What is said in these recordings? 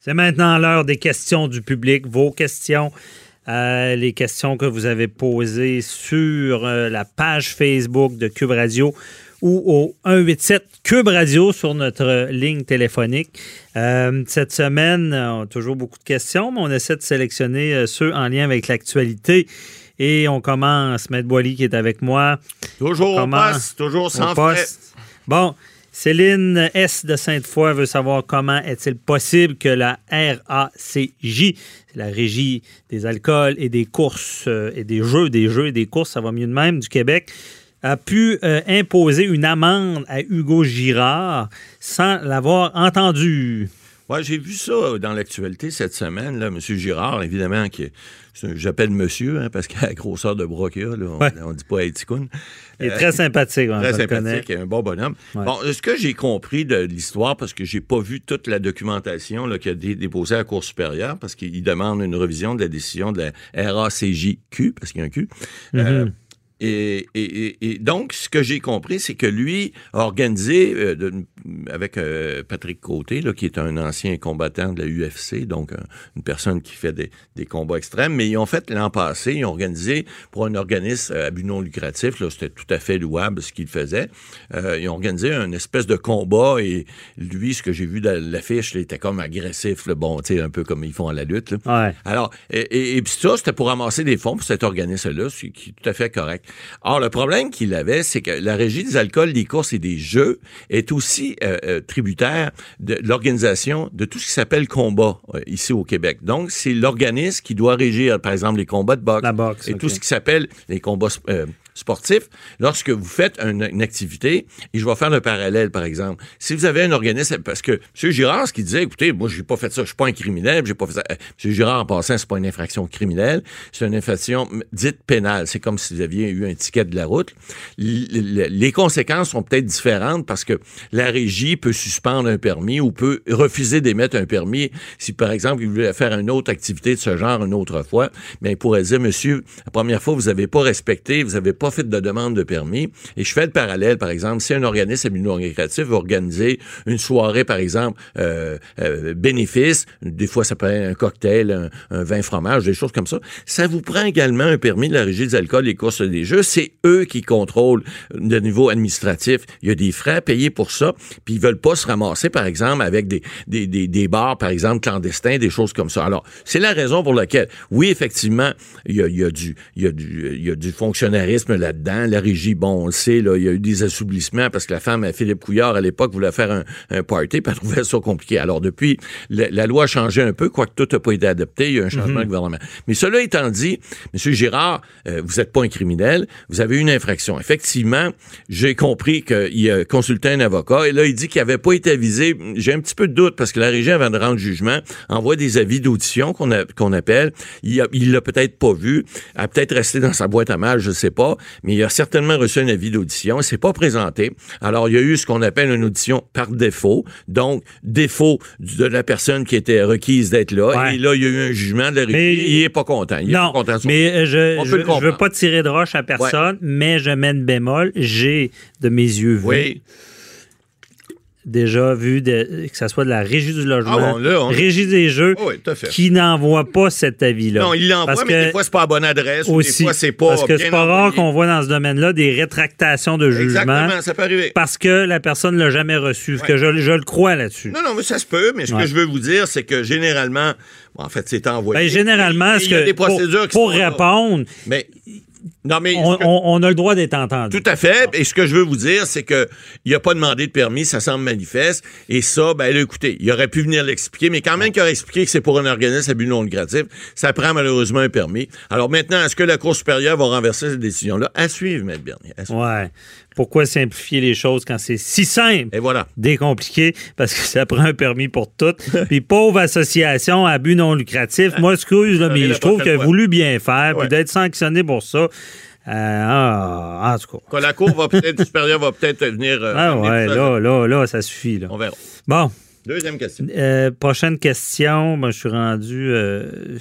C'est maintenant l'heure des questions du public, vos questions. euh, les questions que vous avez posées sur euh, la page Facebook de Cube Radio ou au 187 Cube Radio sur notre ligne téléphonique. Euh, cette semaine, on a toujours beaucoup de questions, mais on essaie de sélectionner ceux en lien avec l'actualité. Et on commence, Maître Boily qui est avec moi. Toujours au Comment- poste, toujours sans au frais. poste. Bon, Céline S. de Sainte-Foy veut savoir comment est-il possible que la RACJ, la Régie des alcools et des courses euh, et des jeux, des jeux et des courses, ça va mieux de même, du Québec, a pu euh, imposer une amende à Hugo Girard sans l'avoir entendu. Ouais, j'ai vu ça dans l'actualité cette semaine, là, M. Girard, évidemment, qui j'appelle monsieur, hein, parce qu'à la grosseur de bras qu'il a, là, on, Ouais. on dit pas Haïticoun. Il est très sympathique, on Très sympathique, un bon bonhomme. Ouais. Bon, ce que j'ai compris de l'histoire, parce que j'ai pas vu toute la documentation là, qui a été déposée à la Cour supérieure, parce qu'il demande une revision de la décision de la RACJQ, parce qu'il y a un Q. Euh, Mhm. et, et- et- et donc, ce que j'ai compris, c'est que lui a organisé, euh, de- avec euh, Patrick Côté, là, qui est un ancien combattant de la UFC, donc un- une personne qui fait des, des combats extrêmes, mais ils ont fait l'an passé, ils ont organisé pour un organisme à but non lucratif, là, c'était tout à fait louable ce qu'il faisait, euh, ils ont organisé un espèce de combat et lui, ce que j'ai vu dans l'affiche, il était comme agressif, là, bon, tu sais, un peu comme ils font à la lutte. là. Ouais. Alors, et, et- et puis ça, c'était pour ramasser des fonds pour cet organisme-là, ce qui est tout à fait correct. Or, le problème qu'il avait, c'est que la Régie des alcools, des courses et des jeux est aussi euh, euh, tributaire de l'organisation de tout ce qui s'appelle combat euh, ici au Québec. Donc, c'est l'organisme qui doit régir, par exemple, les combats de boxe, et tout ce qui s'appelle les combats euh, sportifs. Lorsque vous faites une, activité, et je vais faire le parallèle, par exemple, si vous avez un organisme, parce que M. Girard, ce qu'il disait, écoutez, moi, j'ai pas fait ça, je suis pas un criminel, j'ai pas fait ça. Euh, M. Girard, en passant, c'est pas une infraction criminelle, c'est une infraction dite pénale. C'est comme si vous aviez eu un ticket de la route. Les conséquences sont peut-être différentes parce que la régie peut suspendre un permis ou peut refuser d'émettre un permis si, par exemple, il voulait faire une autre activité de ce genre une autre fois. Mais il pourrait dire, monsieur, la première fois, vous n'avez pas respecté, vous n'avez pas de demande de permis. Et je fais le parallèle, par exemple, si un organisme à non veut organiser une soirée, par exemple, euh, euh, bénéfice, des fois ça peut être un cocktail, un, vin fromage, des choses comme ça, ça vous prend également un permis de la Régie des alcools et courses des jeux. C'est eux qui contrôlent le niveau administratif. Il y a des frais payés pour ça, puis ils veulent pas se ramasser, par exemple, avec des, des, des, des bars, par exemple, clandestins, des choses comme ça. Alors, c'est la raison pour laquelle, oui, effectivement, il y a, du, il y il y a du fonctionnarisme là-dedans. La régie, bon, on le sait, là, il y a eu des assouplissements parce que la femme, Philippe Couillard, à l'époque, voulait faire un, un party, puis elle trouvait ça compliqué. Alors, depuis, la, la loi a changé un peu, quoique tout n'a pas été adopté, il y a un changement de gouvernement. Mais cela étant dit, M. Girard, euh, vous n'êtes pas un criminel, vous avez une infraction. Effectivement, j'ai compris qu'il a consulté un avocat, et là, il dit qu'il n'avait pas été avisé. J'ai un petit peu de doute, parce que la régie, avant de rendre jugement, envoie des avis d'audition qu'on appelle. Il l'a peut-être pas vu, a peut-être resté dans sa boîte à mal, je sais pas, mais il a certainement reçu un avis d'audition. Il s'est pas présenté. Alors, il y a eu ce qu'on appelle une audition par défaut. Donc, défaut de la personne qui était requise d'être là. Ouais. Et là, il y a eu un jugement de la. Mais- il est pas content. Il est non, pas content mais euh, je je, je veux pas tirer de roche à personne, mais je mets une bémol. J'ai de mes yeux vus Oui. Déjà vu de- que ce soit de la régie du logement, Ah bon, là, on- régie des jeux, Oh, oui, fait. qui n'envoie pas cet avis-là. Non, il l'envoie, mais que- des fois, c'est pas à bonne adresse. ou aussi, des fois, c'est pas parce que c'est pas rare qu'on voit dans ce domaine-là des rétractations de jugement Exactement, ça peut arriver. parce que la personne ne l'a jamais reçu. Ouais. que je, je le crois là-dessus. Non, non, mais ça se peut, mais ce Ouais. que je veux vous dire, c'est que généralement, en fait, c'est envoyé. Ben, généralement, ce il y a que, pour, pour répondre, Mais, non, mais on, ce que- on- on a le droit d'être entendu. Tout à fait. Et ce que je veux vous dire, c'est que il a pas demandé de permis, ça semble manifeste. Et ça, ben là, écoutez, il aurait pu venir l'expliquer, mais quand même qu'il aurait expliqué que c'est pour un organisme à but non lucratif, ça prend malheureusement un permis. Alors maintenant, est-ce que la Cour supérieure va renverser cette décision-là? À suivre, Maître Bernier. À suivre. Ouais. Pourquoi simplifier les choses quand c'est si simple? Et voilà. Décompliqué, parce que ça prend un permis pour tout. Puis pauvre association à but non lucratif, moi, excuse, là, mais je trouve qu'elle a voulu bien faire, puis d'être sanctionné pour ça. Euh, ah, en tout cas. Quand la cour va peut-être, supérieure va peut-être venir. euh, Ah ouais, là, là, là, ça suffit. Là. On verra. Bon, Deuxième question. euh, prochaine question. Ben, je suis rendu. euh,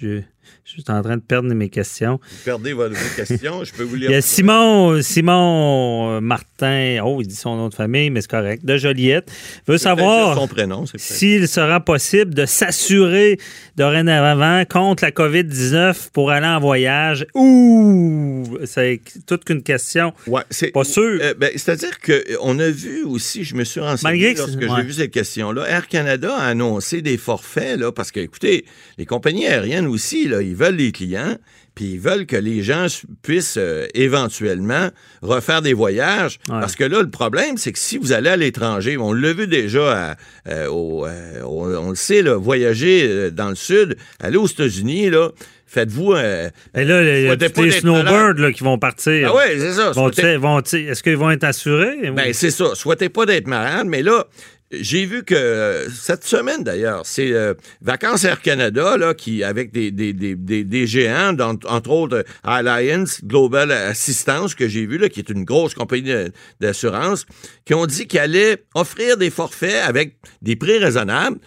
je, je suis en train de perdre mes questions. Vous perdez votre vos questions. Je peux vous lire. Il y a Simon, Simon euh, Martin, oh, il dit son nom de famille, mais c'est correct, de Joliette, veut savoir son prénom. s'il sera possible de s'assurer dorénavant contre la COVID-19 pour aller en voyage. Ouh, c'est toute qu'une question. Ouais, c'est Pas sûr. Euh, ben, C'est-à-dire qu'on a vu aussi, je me suis renseigné Malgré que lorsque ouais. j'ai vu cette question-là, Air Canada a annoncé des forfaits, là, parce que, écoutez, les compagnies aériennes aussi, là, ils veulent les clients, puis ils veulent que les gens puissent euh, éventuellement refaire des voyages. Ouais. Parce que là, le problème, c'est que si vous allez à l'étranger, on l'a vu déjà, à- euh, au, euh, on le sait, là, voyager euh, dans le sud, aller aux États-Unis, là, faites-vous... euh, Et là, il y a d'être snowbirds là, qui vont partir. ah ouais, c'est ça. Vont Est-ce qu'ils vont être assurés? Ben, c'est ça. Souhaitez pas d'être malade, mais là, j'ai vu que euh, cette semaine d'ailleurs, c'est euh, Vacances Air Canada là, qui avec des, des, des, des, géants, entre autres euh, Alliance Global Assistance que j'ai vu là, qui est une grosse compagnie d'assurance, qui ont dit qu'ils allaient offrir des forfaits avec des prix raisonnables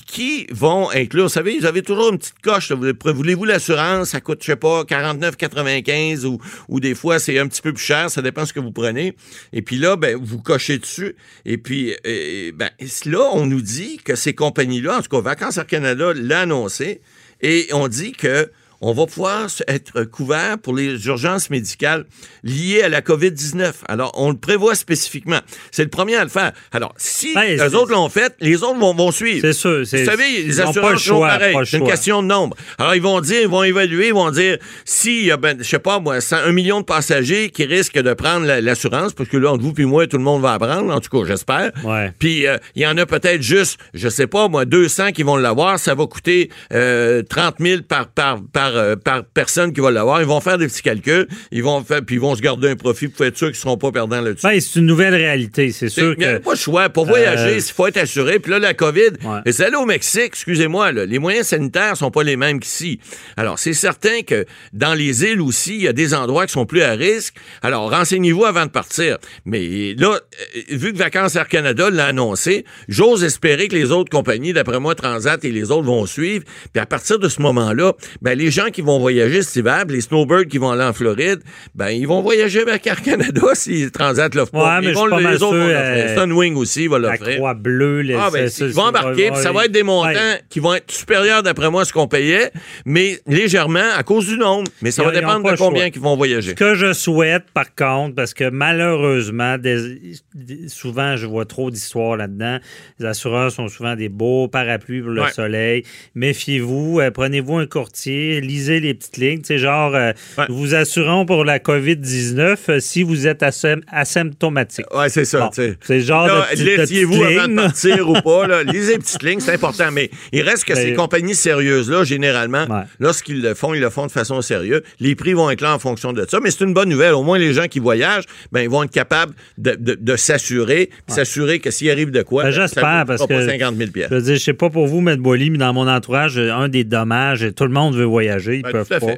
qui vont inclure, vous savez, vous avez toujours une petite coche. Voulez-vous l'assurance? Ça coûte, je sais pas, 49,95 ou, ou des fois, c'est un petit peu plus cher. Ça dépend ce que vous prenez. Et puis là, ben, vous cochez dessus. Et puis, euh, ben, là, on nous dit que ces compagnies-là, en tout cas, Vacances Air Canada l'a annoncé, et on dit que on va pouvoir être couvert pour les urgences médicales liées à la COVID-19. Alors, on le prévoit spécifiquement. C'est le premier à le faire. Alors, si Ouais, les autres l'ont fait, les autres vont, vont suivre. C'est sûr. c'est- Vous savez, ils les assurances sont le C'est une question de nombre. Alors, ils vont dire, ils vont évaluer, ils vont dire, s'il y a, ben, je sais pas, moi, 100 un million de passagers qui risquent de prendre la- l'assurance, parce que là, entre vous puis moi, tout le monde va la prendre, en tout cas, j'espère. Ouais. Puis, euh, il y en a peut-être juste, je sais pas, moi, 200 qui vont l'avoir. Ça va coûter euh, 30 000 par, par, par, euh, par personne qui va l'avoir. Ils vont faire des petits calculs. Ils vont faire, puis ils vont se garder un profit pour être sûr qu'ils seront pas perdants là-dessus. Ben, c'est une nouvelle réalité. C'est sûr Il n'y a pas de choix. Pour voyager, Euh, il faut être assuré. Puis là, la COVID, Ouais. et c'est allé au Mexique, excusez-moi, les moyens sanitaires sont pas les mêmes qu'ici. Alors, c'est certain que dans les îles aussi, il y a des endroits qui sont plus à risque. Alors, renseignez-vous avant de partir. Mais là, euh, vu que Vacances Air Canada l'a annoncé, j'ose espérer que les autres compagnies, d'après moi, Transat et les autres vont suivre. Puis à partir de ce moment-là, ben, les gens qui vont voyager cet hiver, les snowbirds qui vont aller en Floride, ben, ils vont voyager avec Air Canada si Transat l'offre pas. Ouais, mais Ils vont- pas les autres vont euh, Sunwing aussi va La l'offrir. croix bleue, les, Ah, ben, ils vont embarquer, ça va être des montants Ouais. qui vont être supérieurs, d'après moi, à ce qu'on payait, mais légèrement à cause du nombre. Mais ça Ils va dépendre de combien ils vont voyager. Ce que je souhaite, par contre, parce que malheureusement, des- des- souvent, je vois trop d'histoires là-dedans. Les assureurs sont souvent des beaux parapluies pour le Ouais. soleil. Méfiez-vous, euh, prenez-vous un courtier, lisez les petites lignes. Sais, genre, euh, Ouais. nous vous assurons pour la COVID-19 euh, si vous êtes asym- asymptomatique. Ouais, c'est ça, Bon, c'est genre Là, de petite- de laitiez-vous petite avant de partir ou pas. Là. Lisez les petites lignes, c'est important. Mais il reste que Ben, ces compagnies sérieuses-là, généralement, Ouais. lorsqu'ils le font, ils le font de façon sérieuse. Les prix vont être là en fonction de ça. Mais c'est une bonne nouvelle. Au moins, les gens qui voyagent, ben, ils vont être capables de, de- de s'assurer, s'assurer que s'il arrive de quoi, Ben, ça j'espère, coûtera parce pas que- 50 000 Je veux dire, je sais pas pour vous, M. Boily, mais dans mon entourage, un des dommages, tout le monde veut voyager, ils Ben, peuvent pas.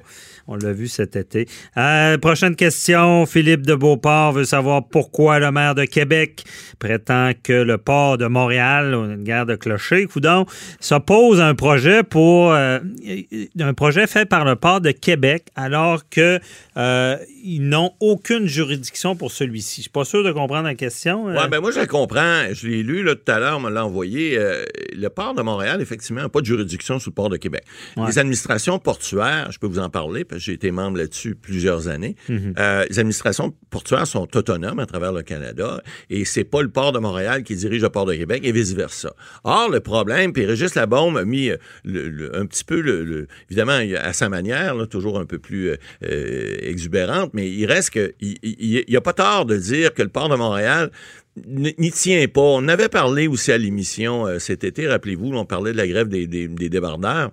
On l'a vu cet été. Euh, prochaine question. Philippe de Beauport veut savoir pourquoi le maire de Québec prétend que le port de Montréal, on a une guerre de clocher, coudon, s'oppose à un projet pour euh, un projet fait par le port de Québec, alors que euh, ils n'ont aucune juridiction pour celui-ci. Je suis pas sûr de comprendre la question. Oui, ben moi, je la comprends. Je l'ai lu là, tout à l'heure, on me l'a envoyé. Le port de Montréal, effectivement, n'a pas de juridiction sur le port de Québec. Ouais. Les administrations portuaires, je peux vous en parler, parce que j'ai été membre là-dessus plusieurs années. Mhm. Euh, les administrations portuaires sont autonomes à travers le Canada et c'est pas le port de Montréal qui dirige le port de Québec et vice-versa. Or, le problème, puis Régis Labaume a mis euh, le- le- un petit peu, le, le- évidemment, à sa manière, là, toujours un peu plus euh, exubérante, mais il reste que il n'y a pas tort de dire que le port de Montréal n'y tient pas. On avait parlé aussi à l'émission euh, cet été, rappelez-vous, on parlait de la grève des, débardeurs.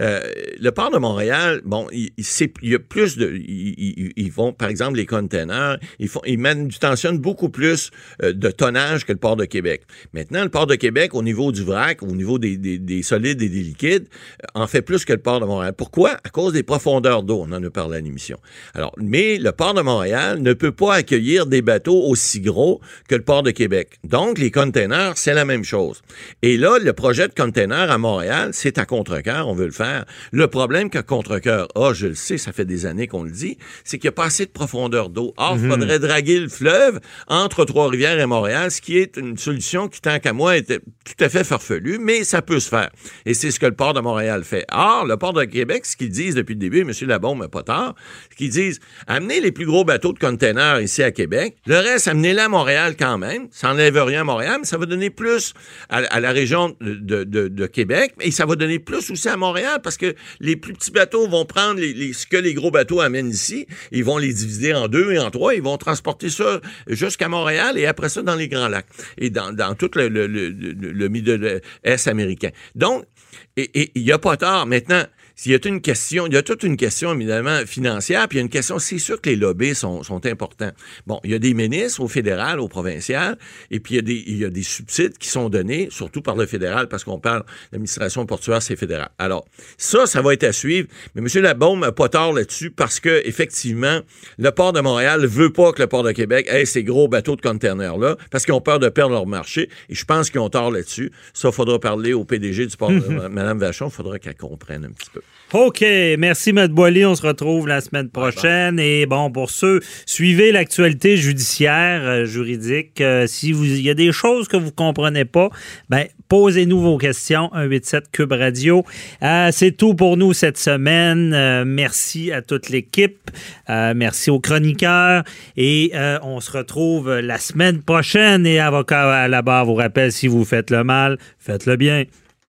Euh, le port de Montréal, bon, il, y a plus de, ils, vont, par exemple, les containers, ils font, beaucoup plus euh, de tonnage que le port de Québec. Maintenant, le port de Québec, au niveau du vrac, au niveau des solides et des liquides, en fait plus que le port de Montréal. Pourquoi? À cause des profondeurs d'eau. On en a parlé à l'émission. Alors, mais le port de Montréal ne peut pas accueillir des bateaux aussi gros que le port de Québec. Donc, les containers, c'est la même chose. Et là, le projet de container à Montréal, c'est à contre-cœur, on veut le faire. Le problème que contre-cœur a, je le sais, ça fait des années qu'on le dit, c'est qu'il n'y a pas assez de profondeur d'eau. Or, il mhm. faudrait draguer le fleuve entre Trois-Rivières et Montréal, ce qui est une solution qui, tant qu'à moi, était tout à fait farfelue, mais ça peut se faire. Et c'est ce que le port de Montréal fait. Or, le port de Québec, ce qu'ils disent depuis le début, M. Labombe, pas tard, ce qu'ils disent, amenez les plus gros bateaux de containers ici à Québec, le reste, amenez-les à Montréal quand même, ça n'enlève rien à Montréal, mais ça va donner plus à, la région de, Québec, et ça va donner plus aussi à Montréal, parce que les plus petits bateaux vont prendre ce que les gros bateaux amènent ici, ils vont les diviser en deux et en trois, ils vont transporter ça jusqu'à Montréal et après ça dans les Grands Lacs et dans, tout le, le, le, le Middle Est américain. Donc, il n'y a pas tard. Maintenant, il y a une question, il y a toute une question évidemment financière, puis il y a une question, c'est sûr que les lobbies sont, sont importants. Bon, il y a des ministres au fédéral, au provincial, et puis il y, a des, il y a des subsides qui sont donnés, surtout par le fédéral, parce qu'on parle l'administration portuaire, c'est fédéral. Alors, ça, ça va être à suivre, mais M. Labaume n'a pas tort là-dessus, parce que effectivement, le port de Montréal veut pas que le port de Québec ait ces gros bateaux de conteneurs-là, parce qu'ils ont peur de perdre leur marché, et je pense qu'ils ont tort là-dessus. Ça, il faudra parler au PDG du port de Mme Vachon, il faudra qu'elle comprenne un petit peu. OK. Merci, M. Boily. On se retrouve la semaine prochaine. Et bon, pour ceux, suivez l'actualité judiciaire, euh, juridique. Euh, si vous, il y a des choses que vous comprenez pas, ben, posez-nous vos questions. 187 Cube Radio. Euh, c'est tout pour nous cette semaine. merci à toute l'équipe. merci aux chroniqueurs. Et on se retrouve la semaine prochaine. Et avocat à la barre vous rappelle, si vous faites le mal, faites le bien.